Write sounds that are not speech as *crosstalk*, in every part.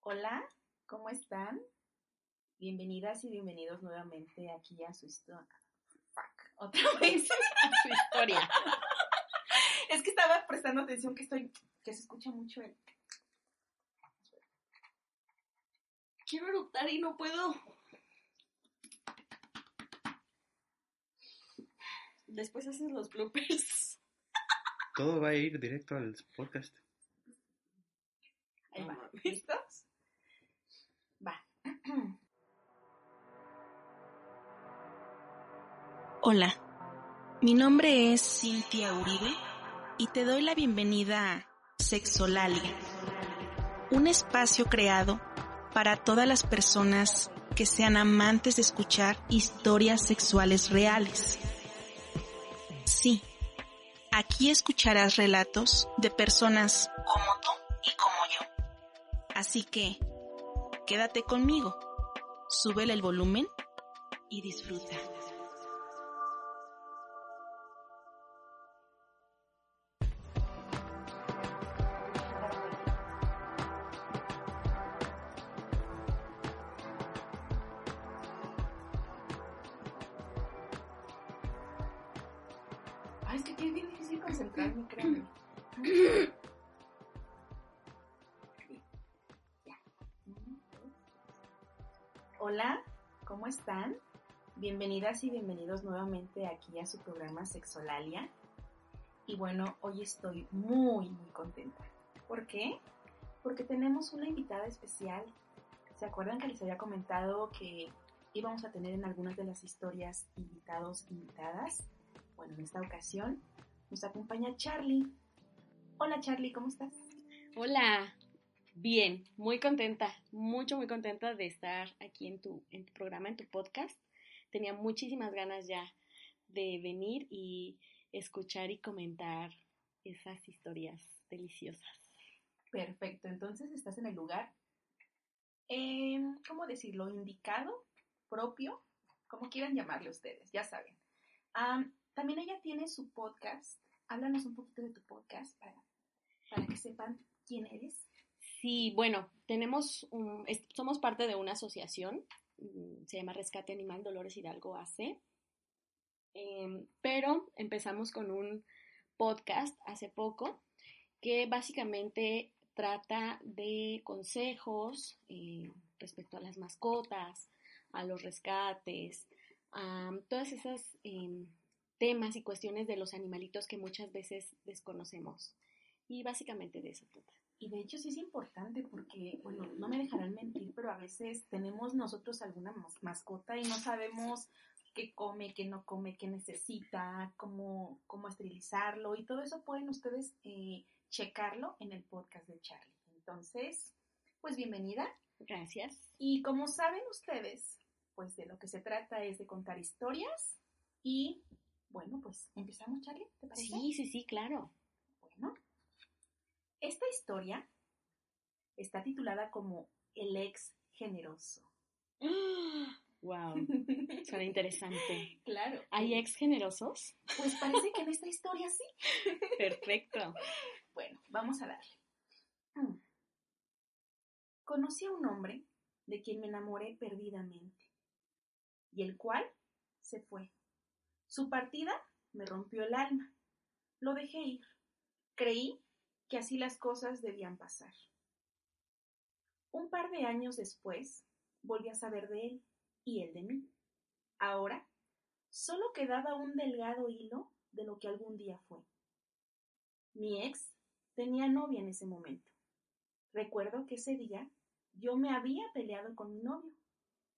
Hola, ¿cómo están? Bienvenidas y bienvenidos nuevamente aquí a su historia. Fuck, otra *laughs* vez a su historia. es que estaba prestando atención que estoy, que se escucha mucho el. Quiero eructar y no puedo. Después haces los bloopers. Todo va a ir directo al podcast. Ahí va. ¿Listos? Va. Hola, mi nombre es Cintia Uribe y te doy la bienvenida a Sexolalia, un espacio creado para todas las personas que sean amantes de escuchar historias sexuales reales. Sí, aquí escucharás relatos de personas como tú Así que, quédate conmigo, súbele el volumen y disfruta. Bienvenidas y bienvenidos nuevamente aquí a su programa Sexolalia. Y bueno, hoy estoy muy, muy contenta. ¿Por qué? Porque tenemos una invitada especial. ¿Se acuerdan que les había comentado que íbamos a tener en algunas de las historias invitados, invitadas? Bueno, en esta ocasión nos acompaña Charlie. Hola Charlie, ¿cómo estás? Hola, Bien, muy contenta, mucho, muy contenta de estar aquí en tu, en tu programa, en tu podcast. Tenía muchísimas ganas ya de venir y escuchar y comentar esas historias deliciosas. Perfecto, entonces estás en el lugar, eh, ¿cómo decirlo? Indicado, propio, como quieran llamarle ustedes, ya saben. Um, también ella tiene su podcast. Háblanos un poquito de tu podcast para, para que sepan quién eres. Sí, bueno, tenemos somos parte de una asociación, mm, se llama Rescate Animal Dolores Hidalgo AC, eh, pero empezamos con un podcast hace poco que básicamente trata de consejos eh, respecto a las mascotas, a los rescates, a todas esas eh, temas y cuestiones de los animalitos que muchas veces desconocemos. Y básicamente de eso trata. Y de hecho sí es importante porque, bueno, no me dejarán mentir, pero a veces tenemos nosotros alguna mascota y no sabemos qué come, qué no come, qué necesita, cómo, cómo esterilizarlo y todo eso pueden ustedes eh, checarlo en el podcast de Charlie. Entonces, pues bienvenida. Gracias. Y como saben ustedes, pues de lo que se trata es de contar historias y, bueno, pues empezamos, Charlie, ¿te parece? Sí, sí, sí, claro. Esta historia está titulada como El ex generoso. *gasps* ¡Wow! Suena interesante. *laughs* Claro. ¿Hay ex generosos? Pues parece que en esta historia sí. *laughs* Perfecto. Bueno, vamos a darle. Conocí a un hombre de quien me enamoré perdidamente y el cual se fue. Su partida me rompió el alma. Lo dejé ir. Creí que así las cosas debían pasar. Un par de años después, volví a saber de él y él de mí. Ahora, solo quedaba un delgado hilo de lo que algún día fue. Mi ex tenía novia en ese momento. Recuerdo que ese día yo me había peleado con mi novio,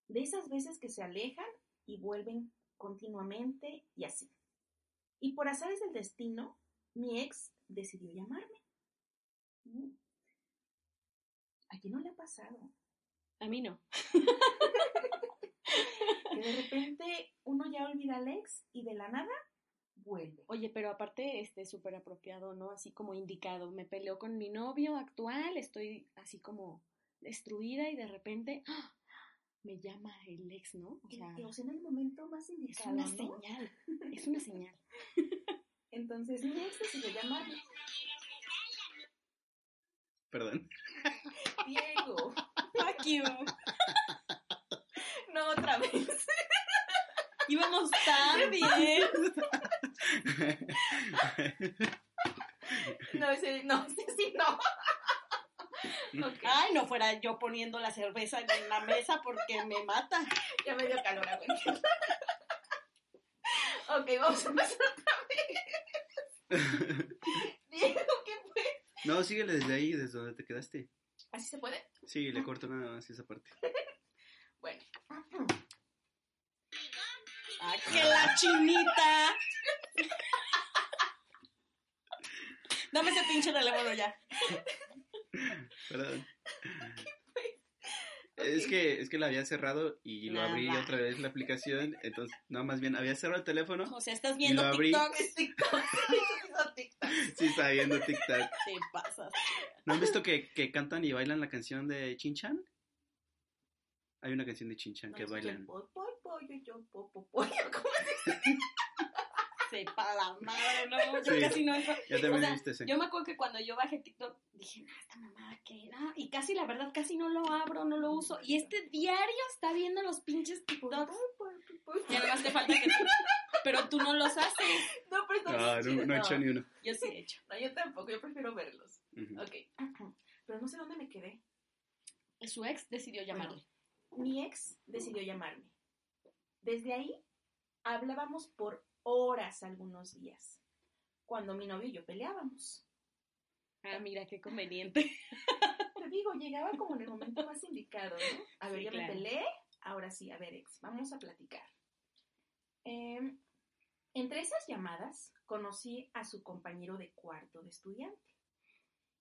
de esas veces que se alejan y vuelven continuamente y así. Y por azares del destino, mi ex decidió llamarme. ¿A quién no le ha pasado? A mí no. Que de repente uno ya olvida al ex y de la nada vuelve. Oye, pero aparte, este, súper apropiado, ¿no? Así como indicado. Me peleó con mi novio actual, estoy así como destruida y de repente ¡ah! me llama el ex, ¿no? O sea, Y- o sea, en el momento más es indicado, una ¿no? señal. Es una señal. Entonces mi ex decidió llamarme. Perdón. Diego. Fuck you. No otra vez. Íbamos tan bien. No, ese, no, ese sí, no. Ay, no fuera yo poniendo la cerveza en la mesa porque me mata. ya me dio calor. Ok, vamos a empezar otra vez. No, síguele desde ahí, desde donde te quedaste. ¿Así se puede? Sí, le corto nada más esa parte. *laughs* Bueno. *clears throat* ¡Ah, que la chinita! *laughs* Dame ese pinche teléfono ya. *laughs* Perdón. Es que, es que la había cerrado y lo abrí otra vez la aplicación. Entonces, no, más bien, había cerrado el teléfono. O sea, estás viendo. TikTok. Es *laughs* TikTok. Sí, estaba viendo TikTok. Te pasas. ¿No han visto que, que cantan y bailan la canción de Chinchan? Hay una canción de Chinchan que No, bailan. po, po, yo. *laughs* ¿Cómo se Sepa la madre, no, yo Sí. casi no entro. Ya también O sea, viste. Yo me acuerdo que cuando yo bajé TikTok dije, no, esta mamada que era. Y casi, la verdad, casi no lo abro, no lo uso. Y este diario está viendo los pinches TikToks. Y además te falta que tú. Pero tú no los haces. No, pero está No, no, chido, no he hecho ni uno. Yo sí he hecho. No, yo tampoco, yo prefiero verlos. Ujú. Ok. Pero no sé dónde me quedé. Su ex decidió llamarle. Mi ex decidió llamarme. Desde ahí hablábamos por horas algunos días, cuando mi novio y yo peleábamos. Ah, mira, qué conveniente. *laughs* Te digo, llegaba como en el momento más indicado, ¿no? A ver, Sí, ya claro. me peleé, ahora sí, a ver, ex, vamos a platicar. Em, entre esas llamadas conocí a su compañero de cuarto de estudiante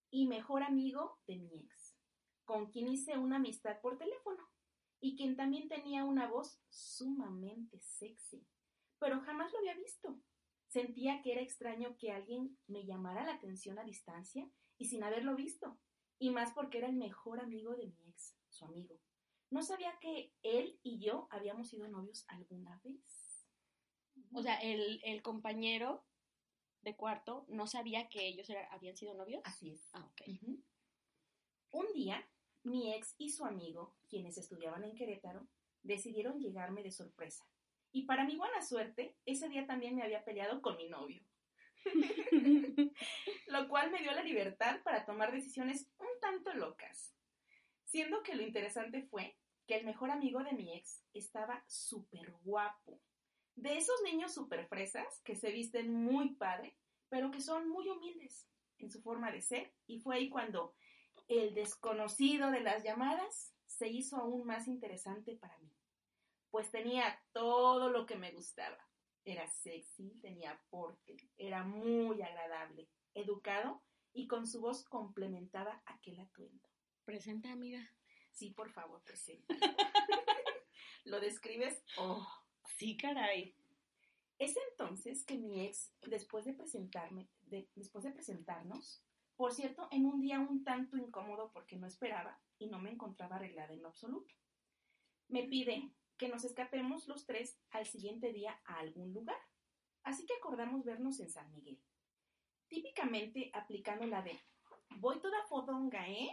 y mejor amigo de mi ex, con quien hice una amistad por teléfono y quien también tenía una voz sumamente sexy, pero jamás lo había visto. Sentía que era extraño que alguien me llamara la atención a distancia y sin haberlo visto, y más porque era el mejor amigo de mi ex, su amigo. No sabía que él y yo habíamos sido novios alguna vez. O sea, el, el compañero de cuarto no sabía que ellos era- habían sido novios. Así es. Ah, ok. Un día, mi ex y su amigo, quienes estudiaban en Querétaro, decidieron llegarme de sorpresa. Y para mi buena suerte, ese día también me había peleado con mi novio, *laughs* lo cual me dio la libertad para tomar decisiones un tanto locas. Siendo que lo interesante fue que el mejor amigo de mi ex estaba súper guapo. De esos niños súper fresas que se visten muy padre, pero que son muy humildes en su forma de ser. Y fue ahí cuando el desconocido de las llamadas se hizo aún más interesante para mí. Pues tenía todo lo que me gustaba. Era sexy, tenía porte, era muy agradable, educado y con su voz complementaba aquel atuendo. Presenta, amiga. Sí, por favor, presenta. *laughs* ¿Lo describes? Oh. Sí, caray. Es entonces que mi ex, después de presentarme, de- después de presentarnos, por cierto, en un día un tanto incómodo porque no esperaba y no me encontraba arreglada en lo absoluto, me pide que nos escapemos los tres al siguiente día a algún lugar. Así que acordamos vernos en San Miguel. Típicamente aplicando la de voy toda fodonga, ¿eh?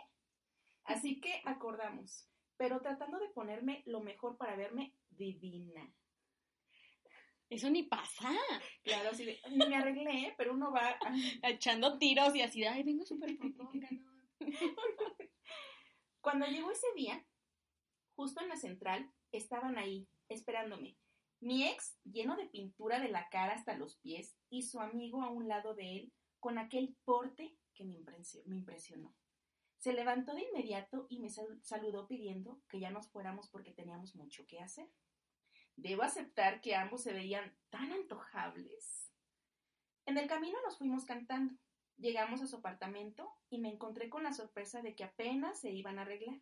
Así que acordamos, pero tratando de ponerme lo mejor para verme divina. Eso ni pasa. Claro, sí, de- me arreglé, pero uno va a- *laughs* Echando tiros y así ay, vengo súper fodonga, ¿no? *laughs* Cuando llegó ese día, justo en la central, estaban ahí, esperándome. Mi ex, lleno de pintura de la cara hasta los pies, y su amigo a un lado de él, con aquel porte que me impresio- me impresionó. Se levantó de inmediato y me sal- saludó pidiendo que ya nos fuéramos porque teníamos mucho que hacer. Debo aceptar que ambos se veían tan antojables. En el camino nos fuimos cantando. Llegamos a su apartamento y me encontré con la sorpresa de que apenas se iban a arreglar.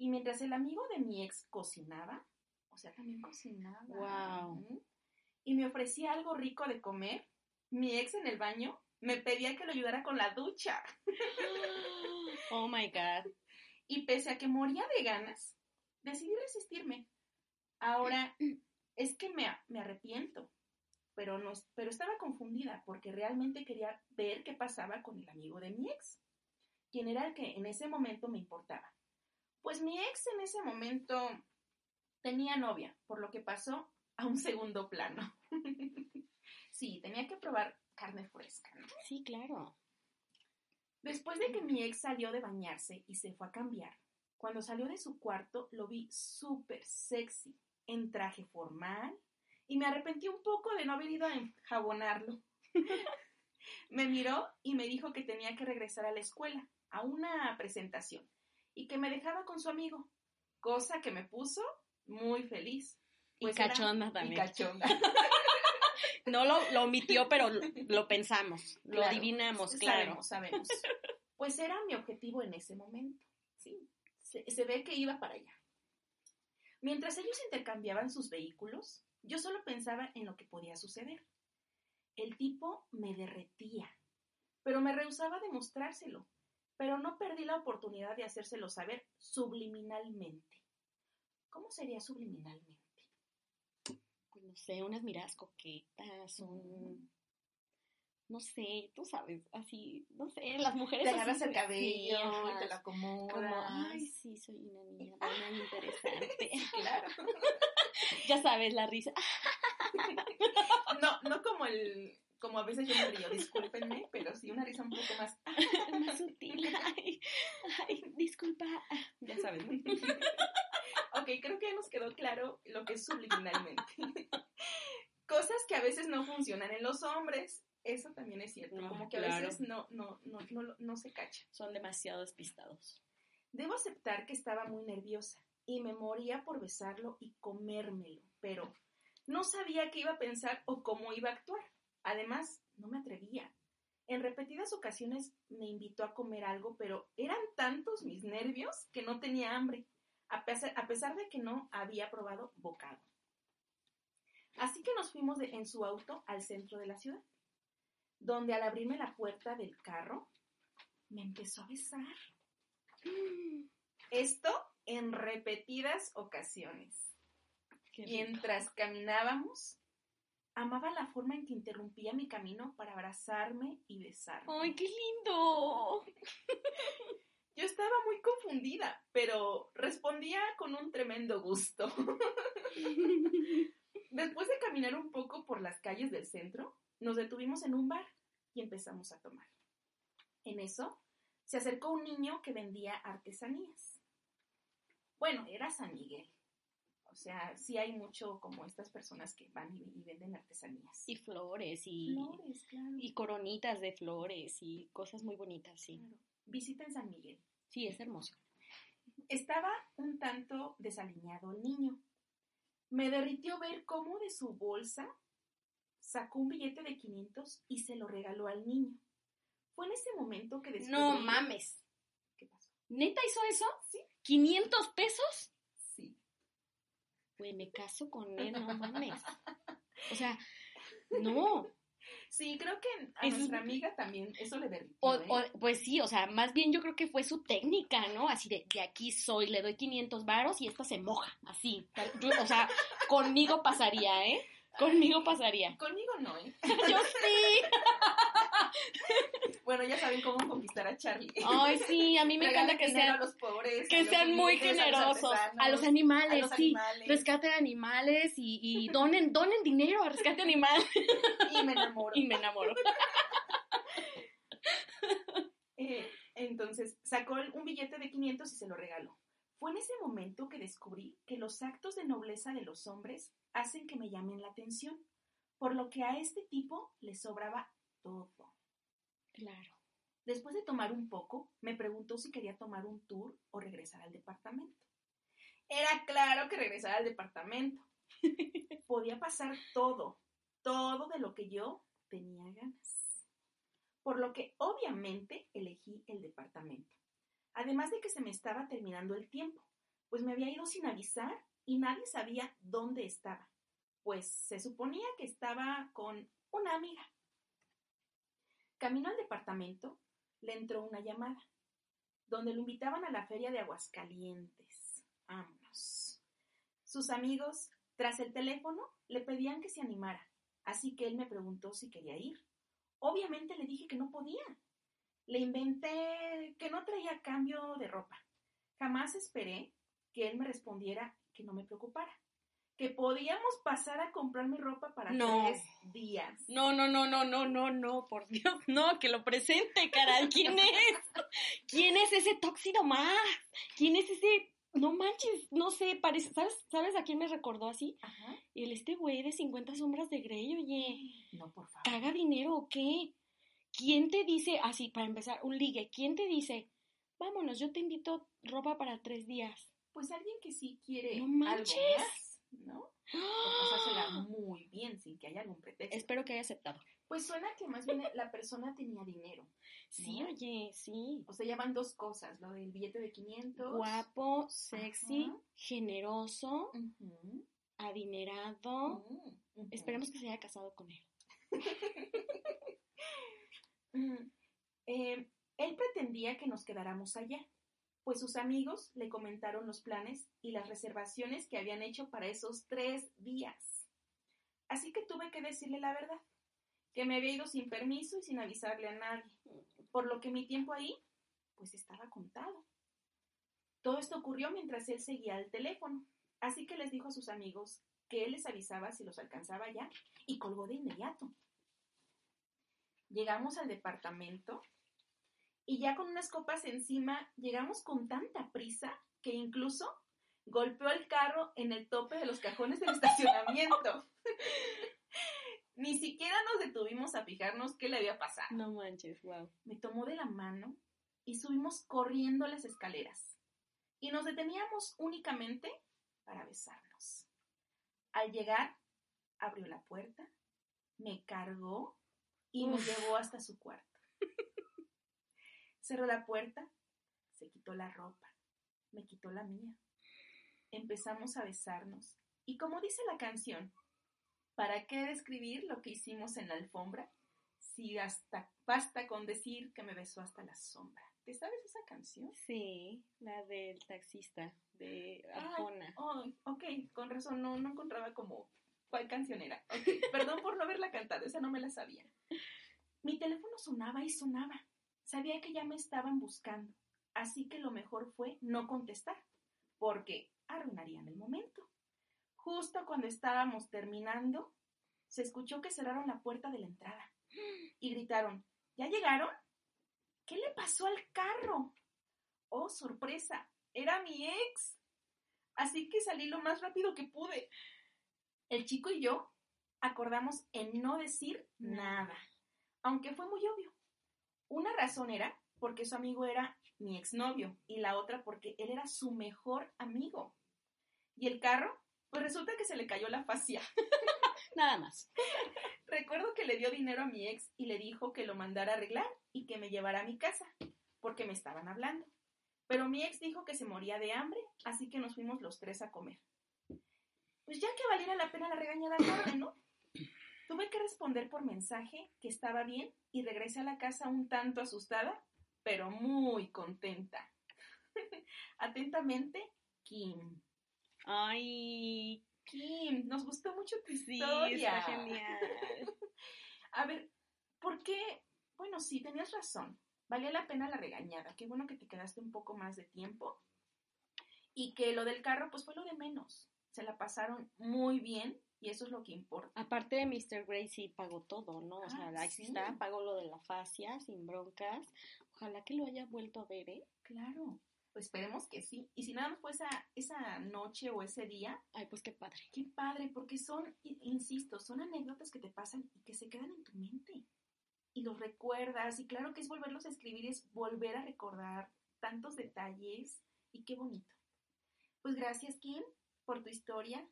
Y mientras el amigo de mi ex cocinaba, o sea, también cocinaba. Ujú, Y me ofrecía algo rico de comer, mi ex en el baño me pedía que lo ayudara con la ducha. *gasps* Oh my God. Y pese a que moría de ganas, decidí resistirme. Ahora, *clears throat* es que me, me arrepiento, pero, no, pero estaba confundida porque realmente quería ver qué pasaba con el amigo de mi ex, quien era el que en ese momento me importaba. Pues mi ex en ese momento tenía novia, por lo que pasó a un segundo plano. *laughs* sí, tenía que probar carne fresca, ¿no? Sí, claro. Después de que mi ex salió de bañarse y se fue a cambiar, cuando salió de su cuarto lo vi súper sexy, en traje formal, y me arrepentí un poco de no haber ido a enjabonarlo. *laughs* me miró y me dijo que tenía que regresar a la escuela, a una presentación, y que me dejaba con su amigo, cosa que me puso muy feliz. Y Pues era- cachonda Y también. cachonda. *laughs* No lo, lo omitió, pero lo, lo pensamos, lo adivinamos, claro. Sabemos, sabemos. Pues era mi objetivo en ese momento. Sí, se, se ve que iba para allá. Mientras ellos intercambiaban sus vehículos, yo solo pensaba en lo que podía suceder. El tipo me derretía, pero me rehusaba demostrárselo. Pero no perdí la oportunidad de hacérselo saber subliminalmente. ¿Cómo sería subliminalmente? Pues no sé, unas miradas coquetas, un... No sé, tú sabes, así, no sé, las mujeres Te agarras el cabello, te lo acomodas. Como, ay, sí, soy una niña buena interesante. *laughs* claro. *laughs* ya sabes, la risa. *laughs* No, no como el, como a veces yo me río, discúlpenme, pero sí una risa un poco más. *laughs* más sutil. Ay, ay, disculpa. Ya sabes, ¿no? *laughs* Ok, creo que ya nos quedó claro lo que es subliminalmente. Cosas que a veces no funcionan en los hombres. Eso también es cierto. No, Como que a veces no, no, no, no, no se cacha. Son demasiado despistados. Debo aceptar que estaba muy nerviosa y me moría por besarlo y comérmelo, pero no sabía qué iba a pensar o cómo iba a actuar. Además, no me atrevía. En repetidas ocasiones me invitó a comer algo, pero eran tantos mis nervios que no tenía hambre, a pesar, a pesar de que no había probado bocado. Así que nos fuimos de- en su auto al centro de la ciudad, donde al abrirme la puerta del carro, me empezó a besar. Esto en repetidas ocasiones. Mientras caminábamos, amaba la forma en que interrumpía mi camino para abrazarme y besarme. ¡Ay, qué lindo! Yo estaba muy confundida, pero respondía con un tremendo gusto. *laughs* Después de caminar un poco por las calles del centro, nos detuvimos en un bar y empezamos a tomar. En eso, se acercó un niño que vendía artesanías. Bueno, era San Miguel. O sea, sí hay mucho como estas personas que van y, y venden artesanías. Y flores y, flores, claro. y coronitas de flores y cosas muy bonitas, sí. Claro. Visiten San Miguel. Sí, es hermoso. Estaba un tanto desaliñado el niño. Me derritió ver cómo de su bolsa sacó un billete de 500 y se lo regaló al niño. Fue en ese momento que descubrí... No mames. ¿Qué pasó? ¿Neta hizo eso? Sí. ¿500 pesos? Güey, me caso con él, no mames. *laughs* O sea, no. Sí, creo que a es- nuestra amiga también eso le derritió. O, ¿eh? o- pues sí, o sea, más bien yo creo que fue su técnica, ¿no? Así de, de aquí soy, le doy 500 varos y esta se moja, así. Yo- o sea, conmigo pasaría, ¿eh? Conmigo pasaría. Conmigo no, ¿eh? *laughs* Yo sí. *laughs* *laughs* Bueno, ya saben cómo conquistar a Charlie. Ay, sí, a mí me encanta que sean, a los pobres. a que los sean muy humildes, a los generosos. A los animales, a los sí. animales. Rescaten animales y, y donen, donen dinero a rescate animal. Y me enamoro. Y me enamoro. *laughs* Eh, entonces sacó un billete de 500 y se lo regaló. Fue en ese momento que descubrí que los actos de nobleza de los hombres hacen que me llamen la atención, por lo que a este tipo le sobraba todo. Claro. Después de tomar un poco, me preguntó si quería tomar un tour o regresar al departamento. Era claro que regresar al departamento. *laughs* Podía pasar todo, todo de lo que yo tenía ganas. por lo que obviamente elegí el departamento. Además de que se me estaba terminando el tiempo, pues me había ido sin avisar y nadie sabía dónde estaba, pues se suponía que estaba con una amiga. Camino al departamento, le entró una llamada, donde lo invitaban a la feria de Aguascalientes. Vámonos. Sus amigos, tras el teléfono, le pedían que se animara, así que él me preguntó si quería ir. Obviamente le dije que no podía. Le inventé que no traía cambio de ropa. Jamás esperé que él me respondiera que no me preocupara, que podíamos pasar a comprarme ropa para No. tres días. No, no, no, no, no, no, no, por Dios, *laughs* no, que lo presente, caray. ¿Quién es? ¿Quién es ese tóxido más? ¿Quién es ese? No manches, no sé, parece, ¿sabes, ¿sabes a quién me recordó así? Ajá. El este güey de 50 sombras de Grey, oye, No, por favor. ¿caga dinero o qué? ¿Quién te dice, así, para empezar, un ligue, quién te dice, vámonos, yo te invito ropa para tres días? Pues alguien que sí quiere No algo manches. más, ¿no? O pasársela muy bien sin que haya algún pretexto. Espero que haya aceptado. Pues suena que más bien la persona tenía dinero. Sí, ¿No? oye, sí. O sea, ya van dos cosas, lo del billete de 500. Guapo, sexy, Ajá. generoso, adinerado. ujú. Esperemos que se haya casado con él. *laughs* Mm, eh, él pretendía que nos quedáramos allá, pues sus amigos le comentaron los planes y las reservaciones que habían hecho para esos tres días. Así que tuve que decirle la verdad, que me había ido sin permiso y sin avisarle a nadie, por lo que mi tiempo ahí, pues estaba contado. Todo esto ocurrió mientras él seguía al teléfono, así que les dijo a sus amigos que él les avisaba si los alcanzaba ya y colgó de inmediato. Llegamos al departamento y ya con unas copas encima llegamos con tanta prisa que incluso golpeó el carro en el tope de los cajones del *laughs* estacionamiento. *laughs* Ni siquiera nos detuvimos a fijarnos qué le había pasado. No manches, wow. Me tomó de la mano y subimos corriendo las escaleras. Y nos deteníamos únicamente para besarnos. Al llegar, abrió la puerta, me cargó y me Uf. llevó hasta su cuarto. *laughs* Cerró la puerta, se quitó la ropa, me quitó la mía. Empezamos a besarnos. Y como dice la canción, ¿para qué describir lo que hicimos en la alfombra? Si hasta basta con decir que me besó hasta la sombra. ¿Te sabes esa canción? Sí, la del taxista de Arjona. oh, ok, con razón, no, no encontraba como cuál canción era. Ok, perdón por no haberla cantado, esa no me la sabía. Mi teléfono sonaba y sonaba. Sabía que ya me estaban buscando, así que lo mejor fue no contestar, porque arruinarían el momento. Justo cuando estábamos terminando, se escuchó que cerraron la puerta de la entrada y gritaron, ¿ya llegaron? ¿Qué le pasó al carro? Oh, sorpresa, era mi ex. Así que salí lo más rápido que pude. El chico y yo acordamos en no decir nada, aunque fue muy obvio. Una razón era porque su amigo era mi exnovio y la otra porque él era su mejor amigo. Y el carro, pues resulta que se le cayó la fascia. *laughs* Nada más. Recuerdo que le dio dinero a mi ex y le dijo que lo mandara a arreglar y que me llevara a mi casa, porque me estaban hablando. Pero mi ex dijo que se moría de hambre, así que nos fuimos los tres a comer. Pues ya que valiera la pena la regañada tarde, ¿no? Tuve que responder por mensaje que estaba bien y regresé a la casa un tanto asustada, pero muy contenta. *laughs* Atentamente, Kim. Ay, Kim, nos gustó mucho tu sí, historia. está genial. *laughs* A ver, ¿por qué? Bueno, sí, tenías razón. Valía la pena la regañada. Qué bueno que te quedaste un poco más de tiempo. Y que lo del carro, pues fue lo de menos. Se la pasaron muy bien y eso es lo que importa. Aparte de Mr. Sí pagó todo, ¿no? O sea, Ah, ahí sí. está, pagó lo de la fascia, sin broncas. Ojalá que lo haya vuelto a ver, ¿eh? Claro. Pues esperemos que sí. Y si nada más fue esa, esa noche o ese día, Ay, pues qué padre. qué padre, porque son, insisto, son anécdotas que te pasan y que se quedan en tu mente. Y los recuerdas. Y claro que es volverlos a escribir, es volver a recordar tantos detalles. Y qué bonito. Pues gracias, Kim, por tu historia.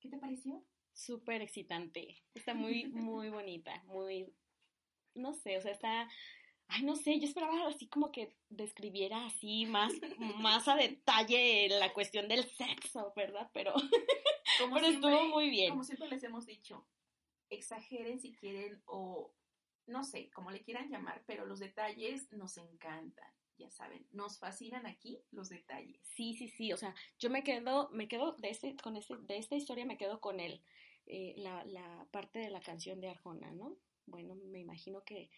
¿Qué te pareció? Súper excitante. Está muy, muy *laughs* bonita, muy, no sé, o sea, está ay, no sé, yo esperaba así como que describiera así más, más a detalle la cuestión del sexo, ¿verdad? Pero, *laughs* Como pero siempre- estuvo muy bien. Como siempre les hemos dicho, exageren si quieren o no sé, como le quieran llamar, pero los detalles nos encantan, ya saben, nos fascinan aquí los detalles. Sí, sí, sí, o sea, yo me quedo, me quedo de este, con este, de esta historia me quedo con él, eh, la, la parte de la canción de Arjona, ¿no? Bueno, me imagino que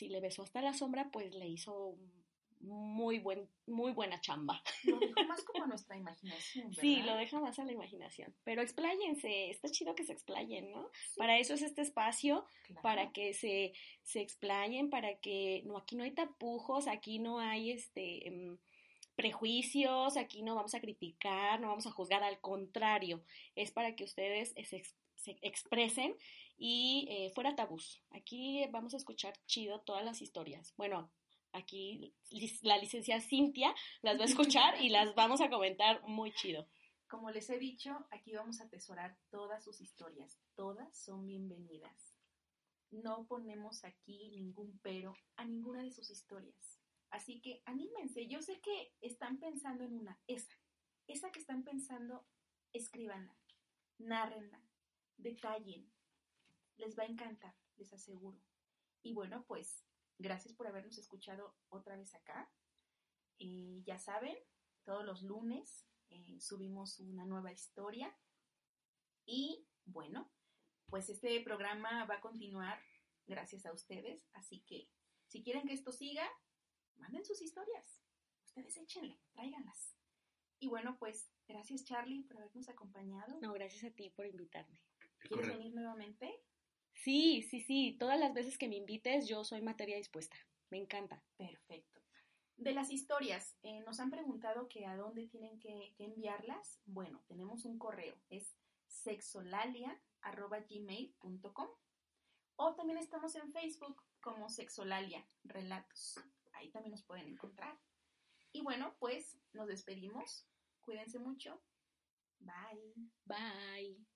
si le besó hasta la sombra, pues le hizo muy buen, muy buena chamba. Lo dejo más como a nuestra imaginación, ¿verdad? *laughs* Sí, lo deja más a la imaginación. Pero expláyense, está chido que se explayen, ¿no? Sí, Para eso es este espacio, claro. para que se, se explayen, para que no, aquí no hay tapujos, aquí no hay este em, prejuicios, aquí no vamos a criticar, no vamos a juzgar, al contrario, es para que ustedes se expresen y eh, fuera tabús. Aquí vamos a escuchar chido todas las historias. Bueno, aquí la licenciada Cintia las va a escuchar y las vamos a comentar muy chido. Como les he dicho, aquí vamos a atesorar todas sus historias. Todas son bienvenidas. No ponemos aquí ningún pero a ninguna de sus historias. Así que anímense. Yo sé que están pensando en una, esa. Esa que están pensando, escríbanla, nárrenla, detallen. Les va a encantar, les aseguro. Y bueno, pues gracias por habernos escuchado otra vez acá. Eh, ya saben, todos los lunes eh, subimos una nueva historia. Y bueno, pues este programa va a continuar gracias a ustedes. Así que si quieren que esto siga, manden sus historias. Ustedes échenle, tráiganlas. Y bueno, pues gracias Charlie por habernos acompañado. No, gracias a ti por invitarme. ¿Quieres Correcto. venir nuevamente? Sí, sí, sí, todas las veces que me invites yo soy materia dispuesta. Me encanta. Perfecto. De las historias, eh, nos han preguntado que a dónde tienen que, que enviarlas. Bueno, tenemos un correo, es sexolalia.gmail.com o también estamos en Facebook como Sexolalia Relatos. Ahí también nos pueden encontrar. Y bueno, pues nos despedimos. Cuídense mucho. Bye. Bye.